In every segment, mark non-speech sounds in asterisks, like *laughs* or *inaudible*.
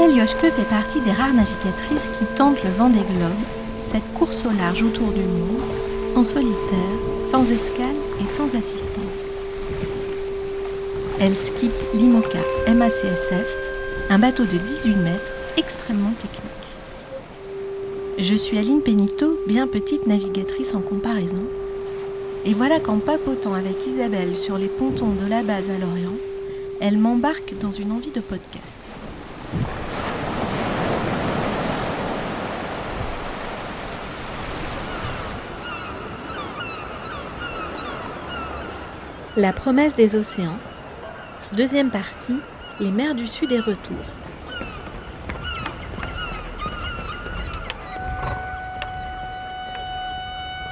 Isabelle Yoshke fait partie des rares navigatrices qui tentent le vent des globes, cette course au large autour du monde, en solitaire, sans escale et sans assistance. Elle skippe l'IMOCA MACSF, un bateau de 18 mètres extrêmement technique. Je suis Aline Pénito, bien petite navigatrice en comparaison. Et voilà qu'en papotant avec Isabelle sur les pontons de la base à Lorient, elle m'embarque dans une envie de podcast. La promesse des océans. Deuxième partie, les mers du Sud et retour.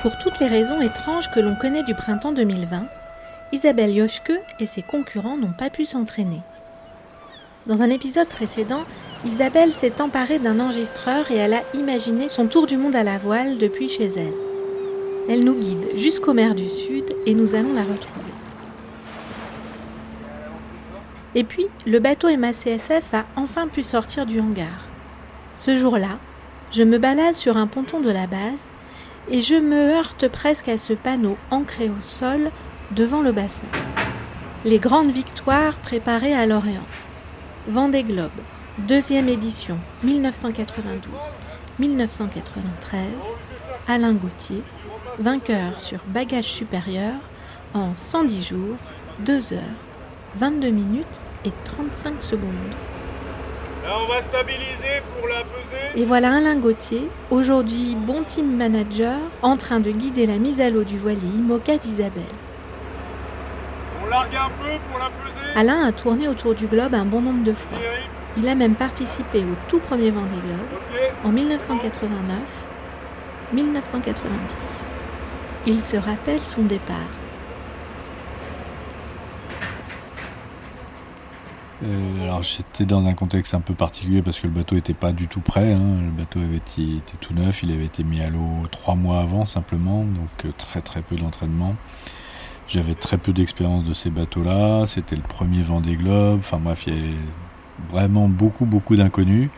Pour toutes les raisons étranges que l'on connaît du printemps 2020, Isabelle Yoshke et ses concurrents n'ont pas pu s'entraîner. Dans un épisode précédent, Isabelle s'est emparée d'un enregistreur et elle a imaginé son tour du monde à la voile depuis chez elle. Elle nous guide jusqu'aux mers du Sud et nous allons la retrouver. Et puis, le bateau MACSF a enfin pu sortir du hangar. Ce jour-là, je me balade sur un ponton de la base et je me heurte presque à ce panneau ancré au sol devant le bassin. Les grandes victoires préparées à Lorient. Vendée Globe, deuxième édition 1992-1993. Alain Gauthier, vainqueur sur bagage supérieur en 110 jours, 2 heures, 22 minutes et 35 secondes on va stabiliser pour la pesée. Et voilà Alain Gauthier, aujourd'hui bon team manager, en train de guider la mise à l'eau du voilier IMOCA d'Isabelle. On largue un peu pour la pesée. Alain a tourné autour du globe un bon nombre de fois. Il a même participé au tout premier Vendée Globe en 1989, 1990. Il se rappelle son départ. Euh, alors j'étais dans un contexte un peu particulier parce que le bateau n'était pas du tout prêt. Hein. Le bateau avait été, tout neuf, il avait été mis à l'eau trois mois avant simplement, donc euh, très très peu d'entraînement. J'avais très peu d'expérience de ces bateaux-là. C'était le premier Vendée Globe. Enfin bref, il y avait vraiment beaucoup beaucoup d'inconnus.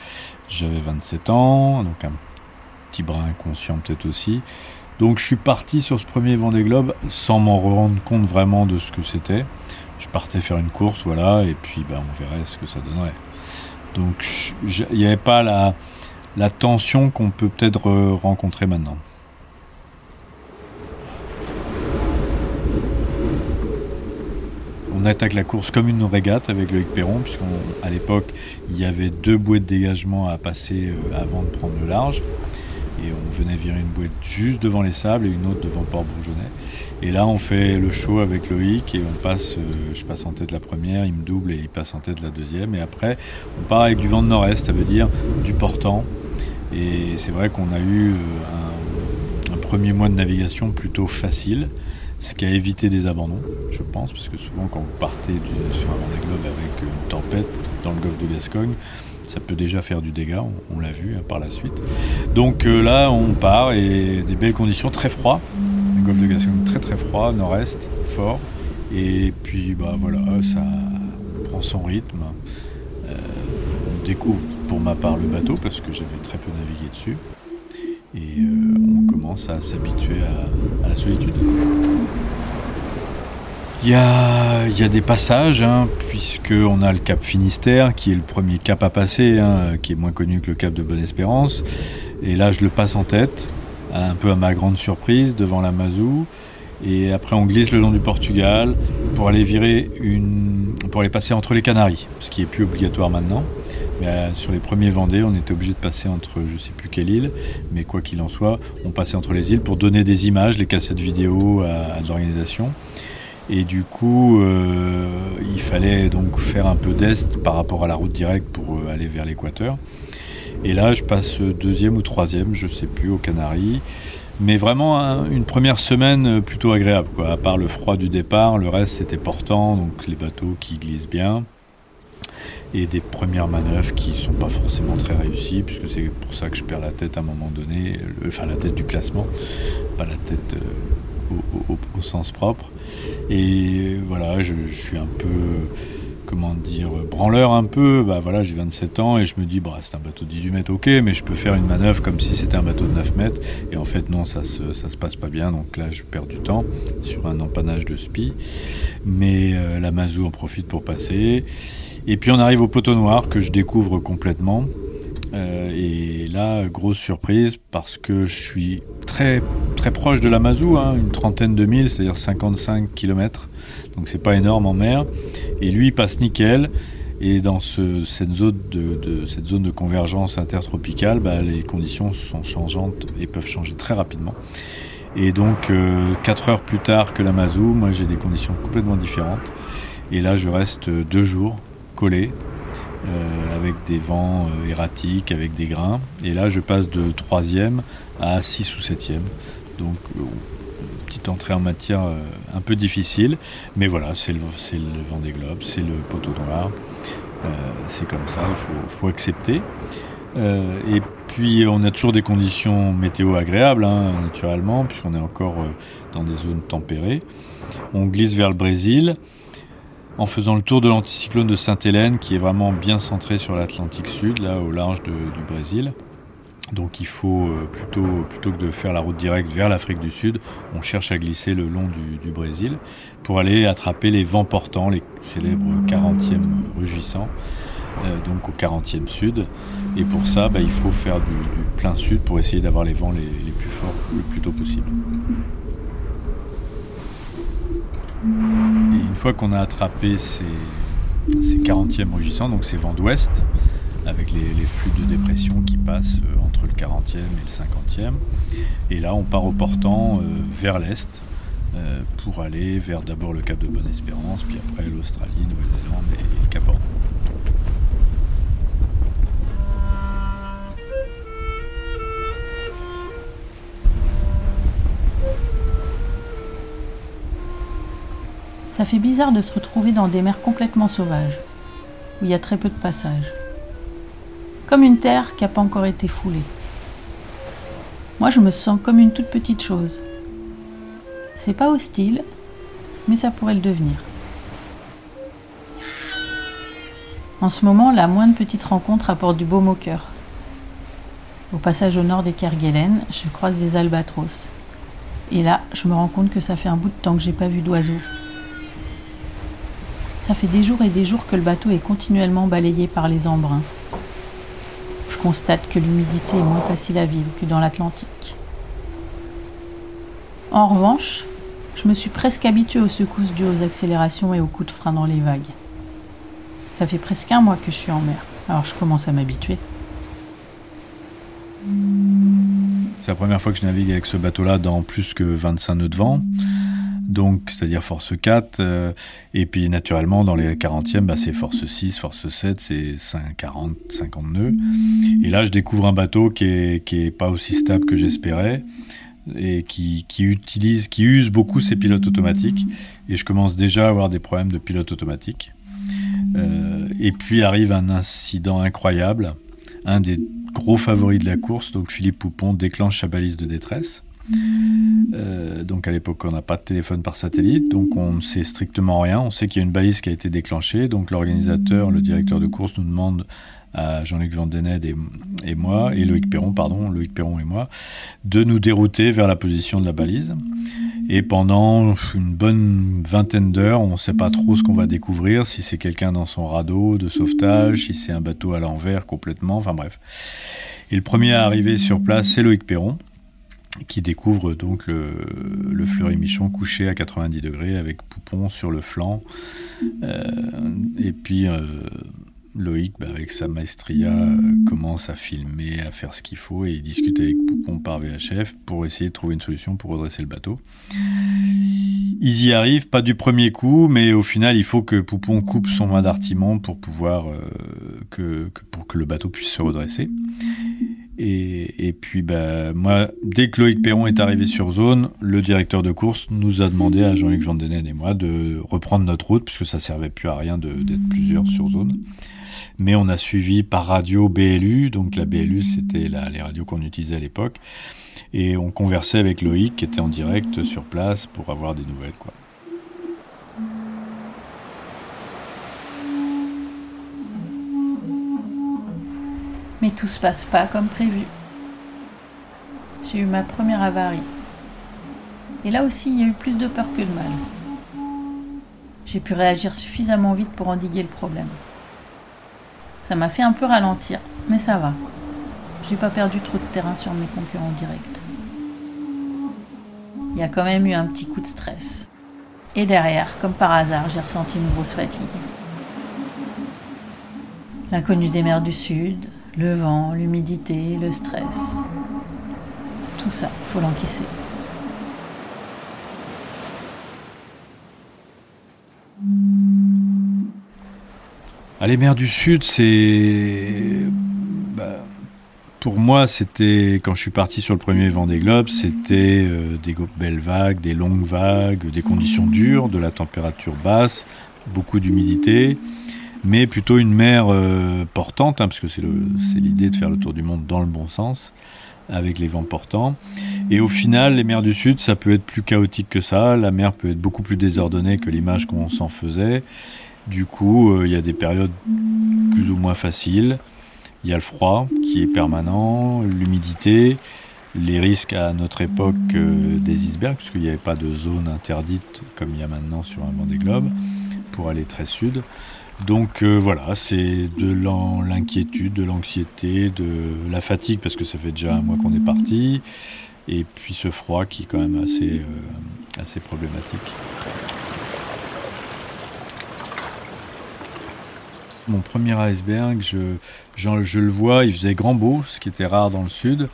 J'avais 27 ans, donc un petit brin inconscient peut-être aussi. Donc je suis parti sur ce premier Vendée Globe sans m'en rendre compte vraiment de ce que c'était je partais faire une course, voilà, et puis ben, on verrait ce que ça donnerait. Donc il n'y avait pas la, tension qu'on peut peut-être rencontrer maintenant. On attaque la course comme une régate avec Loïc Perron, puisqu'à l'époque, il y avait deux bouées de dégagement à passer euh, avant de prendre le large. Et on venait virer une bouée juste devant les sables et une autre devant Port-Bourgeonnet. Et là, on fait le show avec Loïc et on passe, euh, je passe en tête la première, il me double et il passe en tête la deuxième. Et après, on part avec du vent de nord-est, ça veut dire du portant. Et c'est vrai qu'on a eu euh, un, premier mois de navigation plutôt facile, ce qui a évité des abandons, je pense, parce que souvent quand vous partez sur un Vendée Globe avec une tempête dans le golfe de Gascogne, ça peut déjà faire du dégât, on, l'a vu hein, par la suite. Donc euh, là, on part et des belles conditions, très froid golfe de Gascogne très très froid, nord-est, fort. Et puis bah voilà, ça prend son rythme. Euh, on découvre pour ma part le bateau parce que j'avais très peu navigué dessus. Et euh, on commence à s'habituer à, la solitude. Il y a, y a, des passages, hein, puisqu'on a le cap Finistère, qui est le premier cap à passer, hein, qui est moins connu que le cap de Bonne-Espérance. Et là, je le passe en tête un peu à ma grande surprise, devant la Mazou. Et après, on glisse le long du Portugal pour aller virer une, pour aller passer entre les Canaries, ce qui est plus obligatoire maintenant. Mais euh, sur les premiers Vendées, on était obligé de passer entre je sais plus quelle île, mais quoi qu'il en soit, on passait entre les îles pour donner des images, les cassettes vidéo à, l'organisation. Et du coup, euh, il fallait donc faire un peu d'est par rapport à la route directe pour euh, aller vers l'équateur. Et là, je passe deuxième ou troisième, je sais plus, aux Canaries. Mais vraiment une première semaine plutôt agréable. À part le froid du départ, le reste c'était portant, donc les bateaux qui glissent bien. Et des premières manœuvres qui sont pas forcément très réussies, puisque c'est pour ça que je perds la tête à un moment donné, enfin la tête du classement, pas la tête euh, au, sens propre. Et voilà, je, suis un peu comment dire, branleur un peu. Bah voilà, j'ai 27 ans et je me dis, bah, c'est un bateau de 18 mètres, ok, mais je peux faire une manœuvre comme si c'était un bateau de 9 mètres. Et en fait, non, ça se, ça se passe pas bien. Donc là, je perds du temps sur un empannage de spi. Mais la Mazou en profite pour passer. Et puis on arrive au poteau noir que je découvre complètement. Euh, et là, grosse surprise parce que je suis très très proche de la Mazou, hein, une trentaine de milles, c'est-à-dire 55 km. Donc c'est pas énorme en mer. Et lui il passe nickel. Et dans cette, zone de, convergence intertropicale, bah, les conditions sont changeantes et peuvent changer très rapidement. Et donc, euh, 4 heures plus tard que la Mazou, moi j'ai des conditions complètement différentes. Et là, je reste deux jours collé euh, avec des vents euh, erratiques, avec des grains. Et là, je passe de troisième à 6 ou septième. Donc, euh, petite entrée en matière un peu difficile. Mais voilà, c'est le, vent des globes, c'est le poteau noir. c'est comme ça, il faut, accepter. et puis, on a toujours des conditions météo agréables, hein, naturellement, puisqu'on est encore dans des zones tempérées. On glisse vers le Brésil en faisant le tour de l'anticyclone de Sainte-Hélène qui est vraiment bien centré sur l'Atlantique Sud, là au large du Brésil. Donc il faut euh, plutôt, plutôt que de faire la route directe vers l'Afrique du Sud, on cherche à glisser le long du, Brésil pour aller attraper les vents portants, les célèbres 40e rugissants, euh, donc au 40e sud. Et pour ça, bah, il faut faire du, plein sud pour essayer d'avoir les vents les, les plus forts le plus tôt possible. Et une fois qu'on a attrapé ces, ces 40e rugissants, donc ces vents d'ouest, avec les, flux de dépression qui passent euh, entre le 40e et le 50e, et là on part au portant euh, vers l'est euh, pour aller vers d'abord le cap de Bonne-Espérance, puis après l'Australie, Nouvelle-Zélande et le Cap Horn. Ça fait bizarre de se retrouver dans des mers complètement sauvages, où il y a très peu de passages. Comme une terre qui n'a pas encore été foulée. Moi, je me sens comme une toute petite chose. C'est pas hostile, mais ça pourrait le devenir. En ce moment, la moindre petite rencontre apporte du baume au cœur. Au passage au nord des Kerguelen, je croise des albatros. Et là, je me rends compte que ça fait un bout de temps que j'ai pas vu d'oiseaux. Ça fait des jours et des jours que le bateau est continuellement balayé par les embruns. Constate que l'humidité est moins facile à vivre que dans l'Atlantique. En revanche, je me suis presque habituée aux secousses dues aux accélérations et aux coups de frein dans les vagues. Ça fait presque un mois que je suis en mer, alors je commence à m'habituer. C'est la première fois que je navigue avec ce bateau-là dans plus que 25 nœuds de vent donc c'est-à-dire force 4, euh, et puis naturellement dans les 40e, bah, c'est force 6, force 7, c'est 40, 50 nœuds. Et là je découvre un bateau qui est, qui est pas aussi stable que j'espérais, et qui, qui, utilise, qui use beaucoup ses pilotes automatiques, et je commence déjà à avoir des problèmes de pilote automatique. Euh, et puis arrive un incident incroyable, un des gros favoris de la course, donc Philippe Poupon déclenche sa balise de détresse. Euh, donc à l'époque, on n'a pas de téléphone par satellite, donc on ne sait strictement rien. On sait qu'il y a une balise qui a été déclenchée, donc l'organisateur, le directeur de course nous demande à Jean-Luc Vandened et, et, moi, et Loïc Perron, pardon, Loïc Perron et moi, de nous dérouter vers la position de la balise. Et pendant une bonne vingtaine d'heures, on ne sait pas trop ce qu'on va découvrir, si c'est quelqu'un dans son radeau de sauvetage, si c'est un bateau à l'envers complètement, enfin bref. Et le premier à arriver sur place, c'est Loïc Perron, qui découvre donc le, le Fleury-Michon couché à 90 degrés avec Poupon sur le flanc. Euh, et puis euh, Loïc, bah, avec sa maestria, commence à filmer, à faire ce qu'il faut et il discute avec Poupon par VHF pour essayer de trouver une solution pour redresser le bateau. Ils y arrivent, pas du premier coup, mais au final, il faut que Poupon coupe son mât d'artiment pour euh, que, pour que le bateau puisse se redresser. Et, puis, bah, moi, dès que Loïc Perron est arrivé sur zone, le directeur de course nous a demandé à Jean-Luc Vandenen et moi de reprendre notre route, puisque ça servait plus à rien d'être plusieurs sur zone. Mais on a suivi par radio BLU, donc la BLU, c'était les radios qu'on utilisait à l'époque, et on conversait avec Loïc, qui était en direct sur place pour avoir des nouvelles, quoi. Mais tout se passe pas comme prévu. J'ai eu ma première avarie. Et là aussi, il y a eu plus de peur que de mal. J'ai pu réagir suffisamment vite pour endiguer le problème. Ça m'a fait un peu ralentir, mais ça va. J'ai pas perdu trop de terrain sur mes concurrents directs. Il y a quand même eu un petit coup de stress. Et derrière, comme par hasard, j'ai ressenti une grosse fatigue. L'inconnu des mers du Sud, le vent, l'humidité, le stress. Tout ça, faut l'encaisser. Les mers du Sud, c'est. Bah, pour moi, c'était. Quand je suis parti sur le premier Vendée Globe, c'était euh, des belles vagues, des longues vagues, des conditions dures, de la température basse, beaucoup d'humidité, mais plutôt une mer euh, portante, hein, parce que c'est l'idée de faire le tour du monde dans le bon sens, avec les vents portants. Et au final, les mers du Sud, ça peut être plus chaotique que ça. La mer peut être beaucoup plus désordonnée que l'image qu'on s'en faisait. Du coup, euh, il y a des périodes plus ou moins faciles. Il y a le froid qui est permanent, l'humidité, les risques à notre époque euh, des icebergs, puisqu'il n'y avait pas de zone interdite comme il y a maintenant sur un des globes pour aller très sud. Donc euh, voilà, c'est de l'inquiétude, de l'anxiété, de la fatigue, parce que ça fait déjà un mois qu'on est parti, et puis ce froid qui est quand même assez, assez problématique. Mon premier iceberg, je, je, le vois, il faisait grand beau, ce qui était rare dans le sud.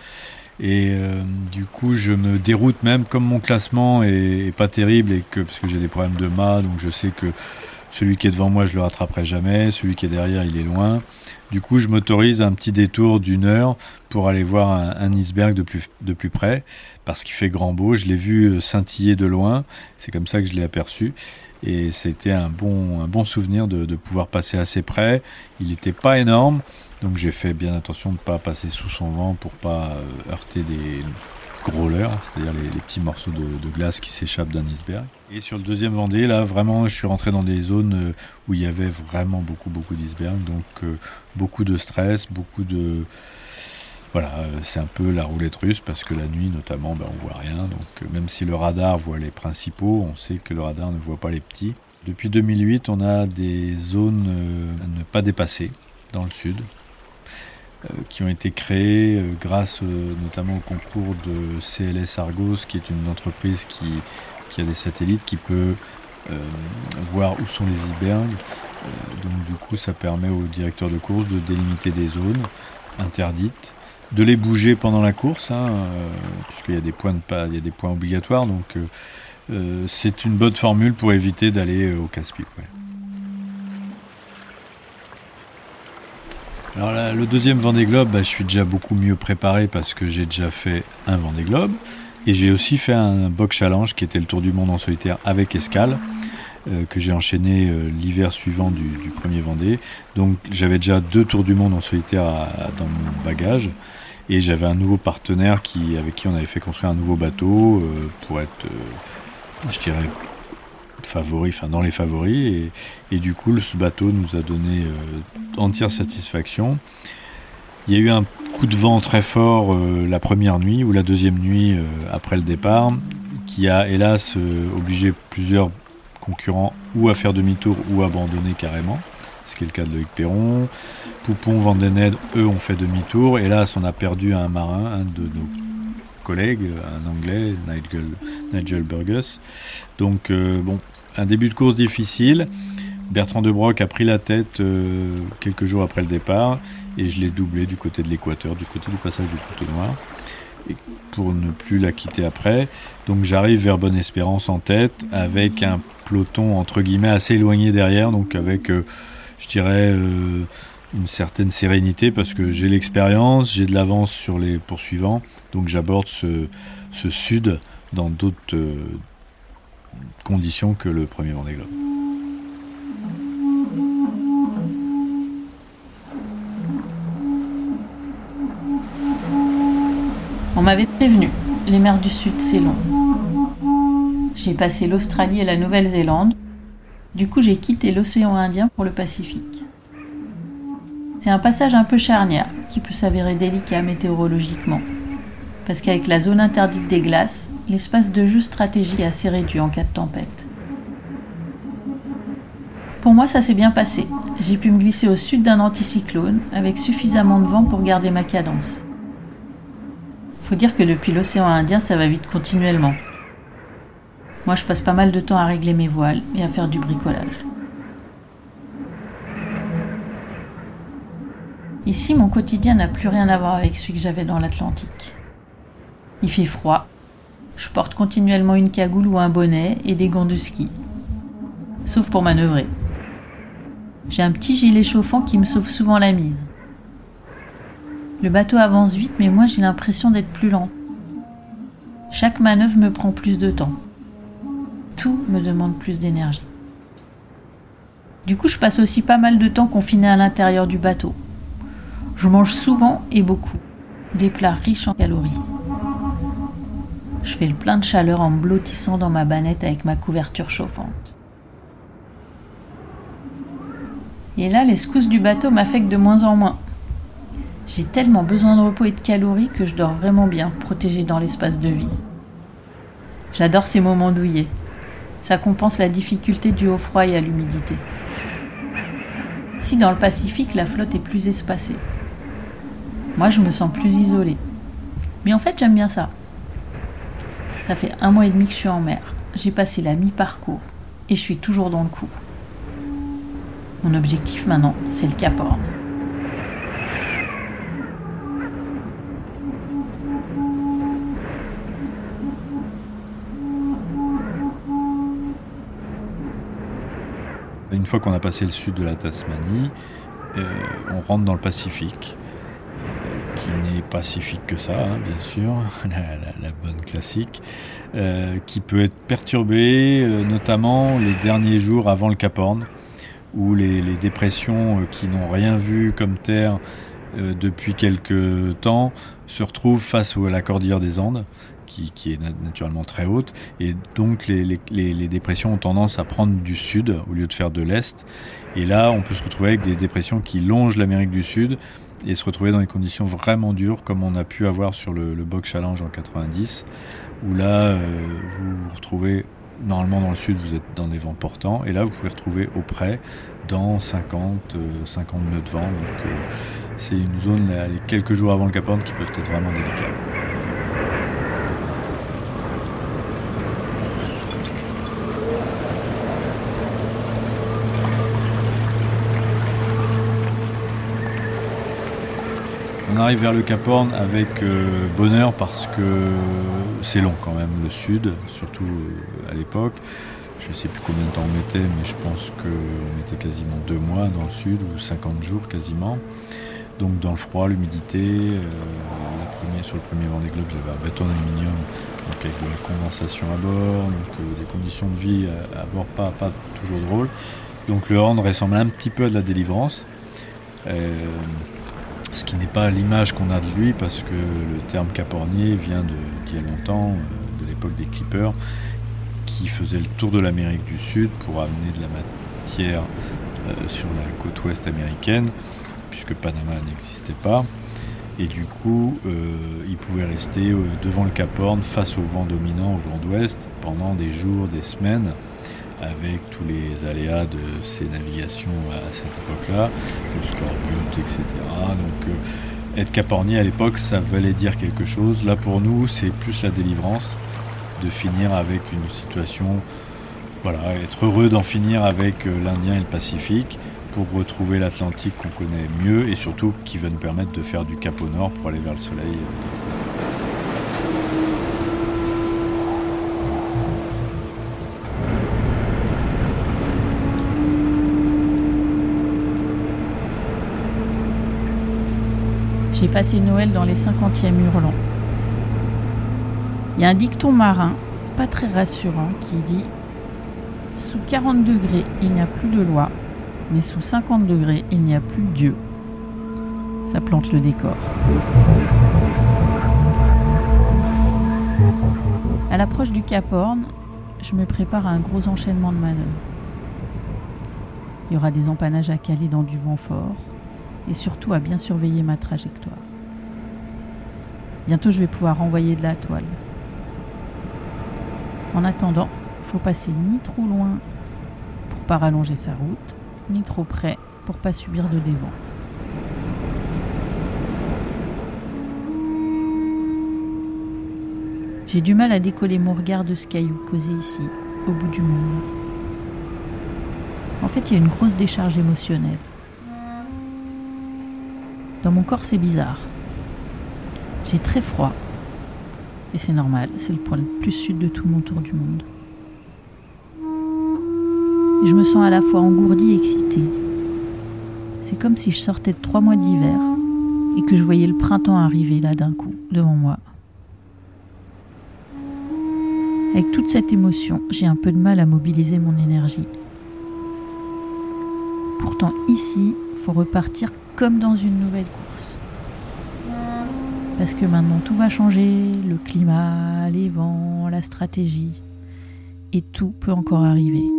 Et euh, du coup, je me déroute même, comme mon classement est, pas terrible, et que, parce que j'ai des problèmes de mât, donc je sais que celui qui est devant moi, je le rattraperai jamais, celui qui est derrière, il est loin. Du coup, je m'autorise un petit détour d'une heure pour aller voir un, iceberg de plus, de plus près, parce qu'il fait grand beau. Je l'ai vu scintiller de loin, c'est comme ça que je l'ai aperçu. Et c'était un bon, souvenir de, pouvoir passer assez près. Il n'était pas énorme, donc j'ai fait bien attention de ne pas passer sous son vent pour pas euh, heurter des c'est-à-dire les, petits morceaux de, glace qui s'échappent d'un iceberg. Et sur le deuxième Vendée, là, vraiment, je suis rentré dans des zones euh, où il y avait vraiment beaucoup, beaucoup d'icebergs, donc euh, beaucoup de stress, beaucoup de voilà, euh, c'est un peu la roulette russe parce que la nuit notamment, ben, on voit rien. Donc même si le radar voit les principaux, on sait que le radar ne voit pas les petits. Depuis 2008, on a des zones à ne pas dépasser dans le sud qui ont été créées grâce notamment au concours de CLS Argos, qui est une entreprise qui, a des satellites qui peut voir où sont les icebergs. donc du coup, ça permet aux directeurs de course de délimiter des zones interdites de les bouger pendant la course, hein, euh, puisqu'il y a des points de pas, il y a des points obligatoires, donc euh, euh, c'est une bonne formule pour éviter d'aller au casse-pipe. Alors le deuxième Vendée Globe, bah, je suis déjà beaucoup mieux préparé parce que j'ai déjà fait un Vendée Globe et j'ai aussi fait un box challenge qui était le Tour du monde en solitaire avec escale. que j'ai enchaîné l'hiver suivant du, premier Vendée. Donc j'avais déjà deux tours du monde en solitaire dans mon bagage. Et j'avais un nouveau partenaire qui, avec qui on avait fait construire un nouveau bateau euh, pour être, euh, je dirais, favori, enfin dans les favoris. Et, du coup, ce bateau nous a donné euh, entière satisfaction. Il y a eu un coup de vent très fort la première nuit ou la deuxième nuit après le départ, qui a hélas obligé plusieurs concurrents ou à faire demi-tour ou à abandonner carrément ce qui est le cas de Loïc Perron. Poupon, Vandened, eux ont fait demi-tour. Là, on a perdu un marin, un de nos collègues, un anglais, Nigel, Burgess. Donc, euh, bon, un début de course difficile. Bertrand de Broc a pris la tête euh, quelques jours après le départ et je l'ai doublé du côté de l'équateur, du côté du passage du couteau noir, pour ne plus la quitter après. Donc j'arrive vers Bonne Espérance en tête avec un peloton entre guillemets assez éloigné derrière, donc avec euh, je dirais, une certaine sérénité parce que j'ai l'expérience, j'ai de l'avance sur les poursuivants, donc j'aborde ce, sud dans d'autres euh, conditions que le premier Vendée. On m'avait prévenu, les mers du Sud, c'est long. J'ai passé l'Australie et la Nouvelle-Zélande, du coup, j'ai quitté l'océan Indien pour le Pacifique. C'est un passage un peu charnière qui peut s'avérer délicat météorologiquement. Parce qu'avec la zone interdite des glaces, l'espace de jeu stratégie est assez réduit en cas de tempête. Pour moi, ça s'est bien passé. J'ai pu me glisser au sud d'un anticyclone avec suffisamment de vent pour garder ma cadence. Faut dire que depuis l'océan Indien, ça va vite continuellement. Moi, je passe pas mal de temps à régler mes voiles et à faire du bricolage. Ici, mon quotidien n'a plus rien à voir avec celui que j'avais dans l'Atlantique. Il fait froid. Je porte continuellement une cagoule ou un bonnet et des gants de ski. Sauf pour manœuvrer. J'ai un petit gilet chauffant qui me sauve souvent la mise. Le bateau avance vite, mais moi j'ai l'impression d'être plus lent. Chaque manœuvre me prend plus de temps. Tout me demande plus d'énergie. Du coup, je passe aussi pas mal de temps confiné à l'intérieur du bateau. Je mange souvent et beaucoup, des plats riches en calories. Je fais le plein de chaleur en me blottissant dans ma banette avec ma couverture chauffante. Et là, les secousses du bateau m'affectent de moins en moins. J'ai tellement besoin de repos et de calories que je dors vraiment bien, protégée dans l'espace de vie. J'adore ces moments douillés. Ça compense la difficulté due au froid et à l'humidité. Si dans le Pacifique, la flotte est plus espacée. Moi, je me sens plus isolée. Mais en fait, j'aime bien ça. Ça fait un mois et demi que je suis en mer. J'ai passé la mi-parcours et je suis toujours dans le coup. Mon objectif maintenant, c'est le Cap Horn. Une fois qu'on a passé le sud de la Tasmanie, euh, on rentre dans le Pacifique, qui n'est pacifique que ça, hein, bien sûr, *laughs* la, bonne classique, euh, qui peut être perturbé, notamment les derniers jours avant le Cap Horn, où les, dépressions qui n'ont rien vu comme terre depuis quelques temps se retrouvent face à la cordillère des Andes qui, est naturellement très haute. Et donc les, dépressions ont tendance à prendre du sud au lieu de faire de l'est. Et là, on peut se retrouver avec des dépressions qui longent l'Amérique du Sud et se retrouver dans des conditions vraiment dures comme on a pu avoir sur le, Bog Challenge en 90, où là, euh, vous vous retrouvez normalement dans le sud, vous êtes dans des vents portants, et là, vous pouvez retrouver au près dans 50, 50 nœuds de vent. Donc, euh, c'est une zone, les quelques jours avant le Cap Horn, qui peuvent être vraiment délicates. On arrive vers le Cap Horn avec euh, bonheur parce que c'est long quand même le sud, surtout euh, à l'époque. Je ne sais plus combien de temps on mettait, mais je pense qu'on était quasiment deux mois dans le sud, ou 50 jours quasiment. Donc dans le froid, l'humidité, euh, sur le premier Vendée Globe, j'avais un bâton d'aluminium, donc avec de la condensation à bord, donc des conditions de vie à, bord pas, pas toujours drôles. Donc le Horn ressemble un petit peu à de la délivrance ce qui n'est pas l'image qu'on a de lui parce que le terme capornier vient d'il y a longtemps, euh, de l'époque des clippers, qui faisaient le tour de l'Amérique du Sud pour amener de la matière euh, sur la côte ouest américaine, puisque Panama n'existait pas. Et du coup, euh, il pouvait rester devant le Cap Horn face au vent dominant, au vent d'ouest, pendant des jours, des semaines avec tous les aléas de ces navigations à cette époque-là, le scorbut, etc. Donc euh, être capornier à l'époque, ça valait dire quelque chose. Là pour nous, c'est plus la délivrance, de finir avec une situation, voilà, être heureux d'en finir avec euh, l'Indien et le Pacifique pour retrouver l'Atlantique qu'on connaît mieux et surtout qui va nous permettre de faire du cap au nord pour aller vers le soleil. J'ai passé Noël dans les 50e hurlants. Il y a un dicton marin, pas très rassurant, qui dit Sous 40 degrés, il n'y a plus de loi, mais sous 50 degrés, il n'y a plus Dieu. Ça plante le décor. À l'approche du Cap Horn, je me prépare à un gros enchaînement de manœuvres. Il y aura des empannages à caler dans du vent fort, et surtout à bien surveiller ma trajectoire. Bientôt je vais pouvoir envoyer de la toile. En attendant, faut passer ni trop loin pour pas rallonger sa route, ni trop près pour pas subir de dévent. J'ai du mal à décoller mon regard de ce caillou posé ici, au bout du monde. En fait, il y a une grosse décharge émotionnelle. Dans mon corps, c'est bizarre. J'ai très froid. Et c'est normal, c'est le point le plus sud de tout mon tour du monde. Je me sens à la fois engourdie et excitée. C'est comme si je sortais de trois mois d'hiver et que je voyais le printemps arriver là d'un coup, devant moi. Avec toute cette émotion, j'ai un peu de mal à mobiliser mon énergie. Pourtant ici, repartir comme dans une nouvelle course. Parce que maintenant tout va changer, le climat, les vents, la stratégie, et tout peut encore arriver.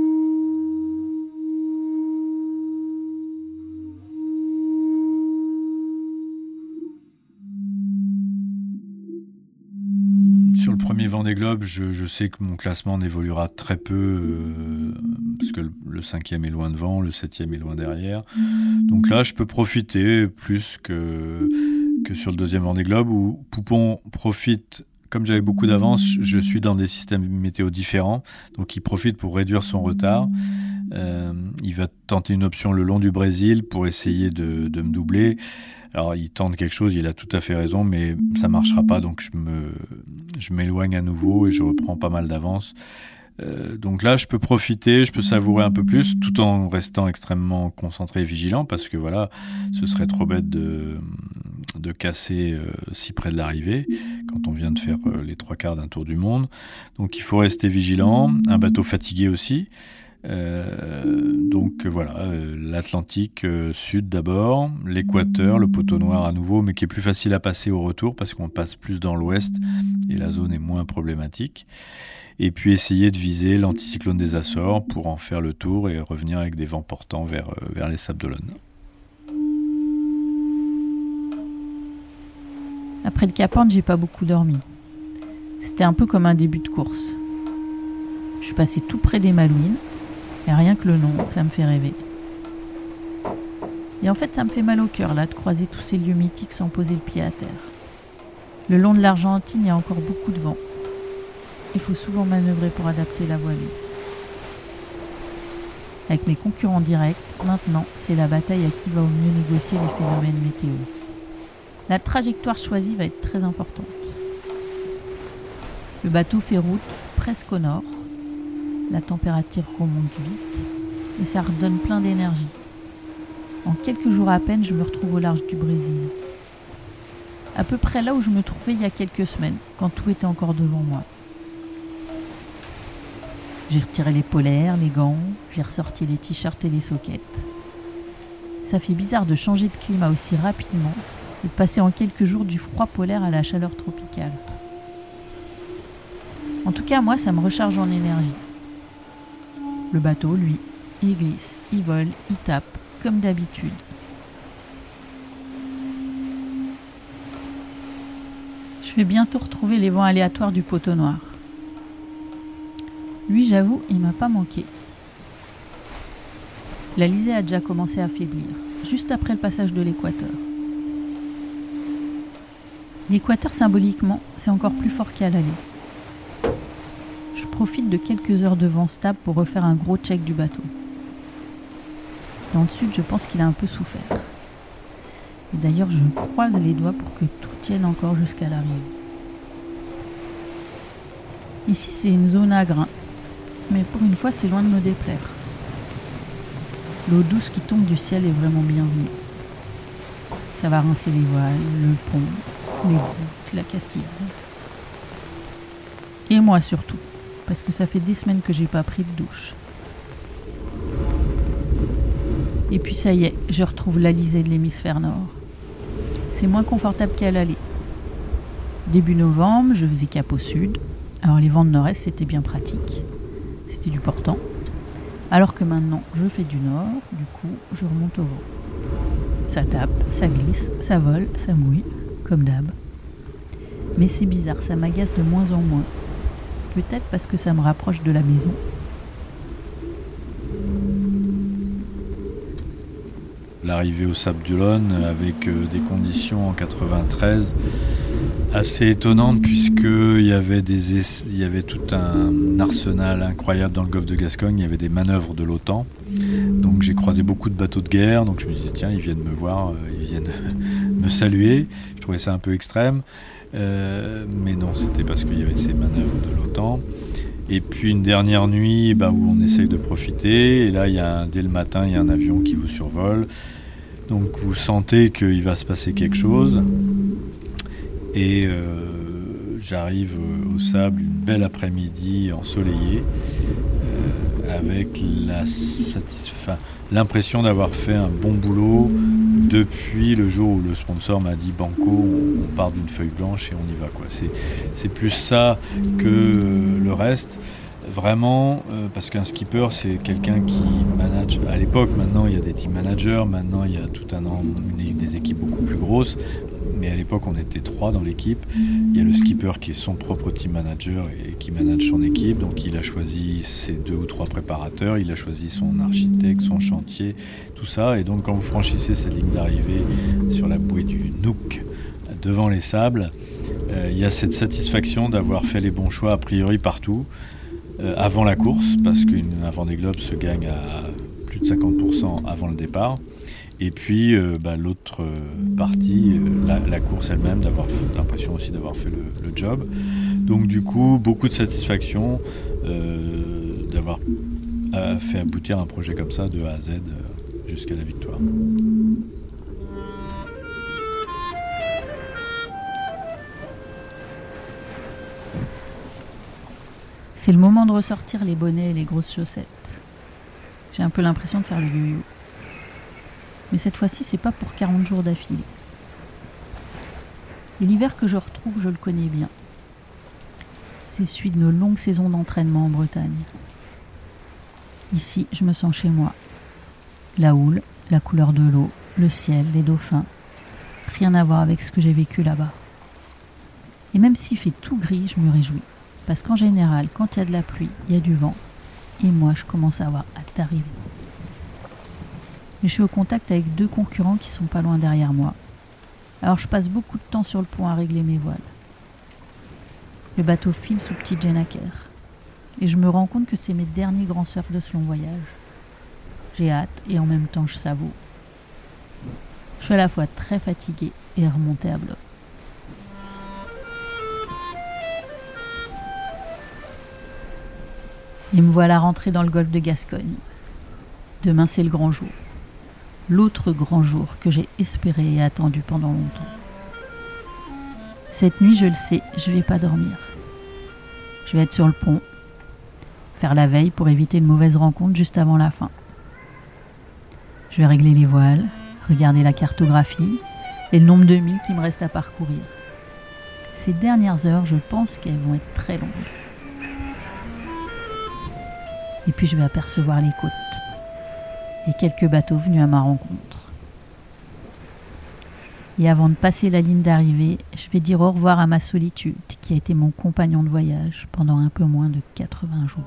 Vendée Globe, je, sais que mon classement n'évoluera très peu, euh, parce que le, cinquième est loin devant, le septième est loin derrière. Donc là, je peux profiter plus que, que sur le deuxième Vendée Globe, où Poupon profite, comme j'avais beaucoup d'avance, je suis dans des systèmes météo différents, donc il profite pour réduire son retard. Euh, il va tenter une option le long du Brésil pour essayer de me doubler. Alors il tente quelque chose, il a tout à fait raison, mais ça marchera pas, donc je je m'éloigne à nouveau et je reprends pas mal d'avance. Euh, donc là, je peux profiter, je peux savourer un peu plus, tout en restant extrêmement concentré et vigilant, parce que voilà, ce serait trop bête de, de casser euh, si près de l'arrivée, quand on vient de faire euh, les trois quarts d'un tour du monde. Donc il faut rester vigilant, un bateau fatigué aussi. Euh, donc voilà, euh, l'Atlantique euh, sud d'abord, l'équateur, le poteau noir à nouveau, mais qui est plus facile à passer au retour parce qu'on passe plus dans l'ouest et la zone est moins problématique. Et puis essayer de viser l'anticyclone des Açores pour en faire le tour et revenir avec des vents portants vers, euh, vers les Sables d'Olonne. Après le Cap Horn, j'ai pas beaucoup dormi. C'était un peu comme un début de course. Je suis passé tout près des Malouines, rien que le nom, ça me fait rêver. Et en fait, ça me fait mal au cœur là de croiser tous ces lieux mythiques sans poser le pied à terre. Le long de l'Argentine, il y a encore beaucoup de vent. Il faut souvent manœuvrer pour adapter la voilure. Avec mes concurrents directs, maintenant, c'est la bataille à qui va au mieux négocier les phénomènes météo. La trajectoire choisie va être très importante. Le bateau fait route presque au nord. La température remonte vite et ça redonne plein d'énergie. En quelques jours à peine, je me retrouve au large du Brésil. À peu près là où je me trouvais il y a quelques semaines, quand tout était encore devant moi. J'ai retiré les polaires, les gants, j'ai ressorti les t-shirts et les sockets. Ça fait bizarre de changer de climat aussi rapidement et de passer en quelques jours du froid polaire à la chaleur tropicale. En tout cas, moi, ça me recharge en énergie. Le bateau, lui, il glisse, il vole, il tape, comme d'habitude. Je vais bientôt retrouver les vents aléatoires du poteau noir. Lui, j'avoue, il m'a pas manqué. L'Alizé a déjà commencé à faiblir, juste après le passage de l'équateur. L'équateur, symboliquement, c'est encore plus fort qu'à l'aller. Profite de quelques heures de vent stable pour refaire un gros check du bateau. Dans le sud, je pense qu'il a un peu souffert. Et d'ailleurs, je croise les doigts pour que tout tienne encore jusqu'à l'arrivée. Ici, c'est une zone à grains, mais pour une fois, c'est loin de me déplaire. L'eau douce qui tombe du ciel est vraiment bienvenue. Ça va rincer les voiles, le pont, les gouttes, la castille. Et moi surtout, parce que ça fait des semaines que j'ai pas pris de douche. Et puis ça y est, je retrouve l'Alizé de l'hémisphère nord. C'est moins confortable qu'à l'aller. Début novembre, je faisais cap au sud. Alors les vents de nord-est, c'était bien pratique. C'était du portant. Alors que maintenant, je fais du nord, du coup, je remonte au vent. Ça tape, ça glisse, ça vole, ça mouille, comme d'hab. Mais c'est bizarre, ça m'agace de moins en moins. Peut-être parce que ça me rapproche de la maison. L'arrivée au Sable d'Olonne avec euh, des conditions en 93 assez étonnantes puisqu'il y avait des il y avait tout un arsenal incroyable dans le golfe de Gascogne, il y avait des manœuvres de l'OTAN. Donc j'ai croisé beaucoup de bateaux de guerre, donc je me disais tiens, ils viennent me voir, euh, ils viennent *laughs* me saluer. Je trouvais ça un peu extrême. Euh, mais non, c'était parce qu'il y avait ces manœuvres de l'OTAN. Et puis une dernière nuit bah, où on essaye de profiter. Et là, il y a dès le matin, il y a un avion qui vous survole. Donc vous sentez qu'il va se passer quelque chose. Et euh, j'arrive au sable une belle après-midi ensoleillée euh, avec l'impression d'avoir fait un bon boulot depuis le jour où le sponsor m'a dit Banco, on, part d'une feuille blanche et on y va. Quoi. C'est, plus ça que le reste. Vraiment, euh, parce qu'un skipper, c'est quelqu'un qui manage. À l'époque, maintenant, il y a des team managers, maintenant, il y a tout un an, des équipes beaucoup plus grosses mais à l'époque on était trois dans l'équipe. Il y a le skipper qui est son propre team manager et qui manage son équipe, donc il a choisi ses deux ou trois préparateurs, il a choisi son architecte, son chantier, tout ça. Et donc quand vous franchissez cette ligne d'arrivée sur la bouée du Nook devant les sables, euh, il y a cette satisfaction d'avoir fait les bons choix a priori partout avant la course, parce qu'un Vendée Globe se gagne à plus de 50% avant le départ. Et puis euh, bah, l'autre euh, partie, euh, la, course elle-même, d'avoir l'impression aussi d'avoir fait le, job. Donc du coup, beaucoup de satisfaction d'avoir fait aboutir un projet comme ça de A à Z jusqu'à la victoire. C'est le moment de ressortir les bonnets et les grosses chaussettes. J'ai un peu l'impression de faire le yo-yo. Mais cette fois-ci, c'est pas pour 40 jours d'affilée. Et l'hiver que je retrouve, je le connais bien. C'est celui de nos longues saisons d'entraînement en Bretagne. Ici, je me sens chez moi. La houle, la couleur de l'eau, le ciel, les dauphins. Rien à voir avec ce que j'ai vécu là-bas. Et même s'il fait tout gris, je me réjouis. Parce qu'en général, quand il y a de la pluie, il y a du vent. Et moi, je commence à avoir hâte d'arriver mais je suis au contact avec deux concurrents qui sont pas loin derrière moi. Alors je passe beaucoup de temps sur le pont à régler mes voiles. Le bateau file sous petit Jenaker. Et je me rends compte que c'est mes derniers grands surfs de ce long voyage. J'ai hâte et en même temps je savoure. Je suis à la fois très fatiguée et remontée à bloc. Et me voilà rentrée dans le golfe de Gascogne. Demain c'est le grand jour l'autre grand jour que j'ai espéré et attendu pendant longtemps. Cette nuit, je le sais, je vais pas dormir. Je vais être sur le pont, faire la veille pour éviter une mauvaise rencontre juste avant la fin. Je vais régler les voiles, regarder la cartographie et le nombre de milles qui me reste à parcourir. Ces dernières heures, je pense qu'elles vont être très longues. Et puis je vais apercevoir les côtes et quelques bateaux venus à ma rencontre. Et avant de passer la ligne d'arrivée, je vais dire au revoir à ma solitude qui a été mon compagnon de voyage pendant un peu moins de 80 jours.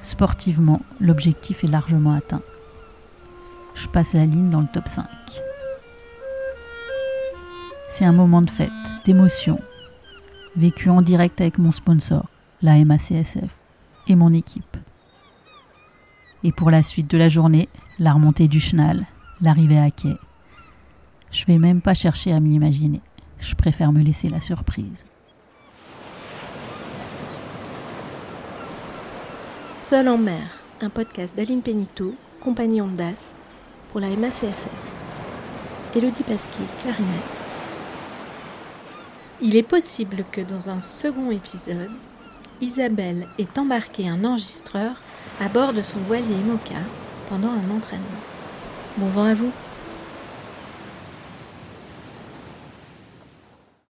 Sportivement, l'objectif est largement atteint. Je passe la ligne dans le top 5. C'est un moment de fête, d'émotion, vécu en direct avec mon sponsor, la MACSF et mon équipe. Et pour la suite de la journée, la remontée du chenal, l'arrivée à quai. Je vais même pas chercher à m'imaginer. Je préfère me laisser la surprise. Seul en mer, un podcast d'Aline Pénito, compagnie Ondas, pour la MACSF. Elodie Pasquier, clarinette. Il est possible que dans un second épisode, Isabelle est embarquée un enregistreur à bord de son voilier Moka pendant un entraînement. Bon vent à vous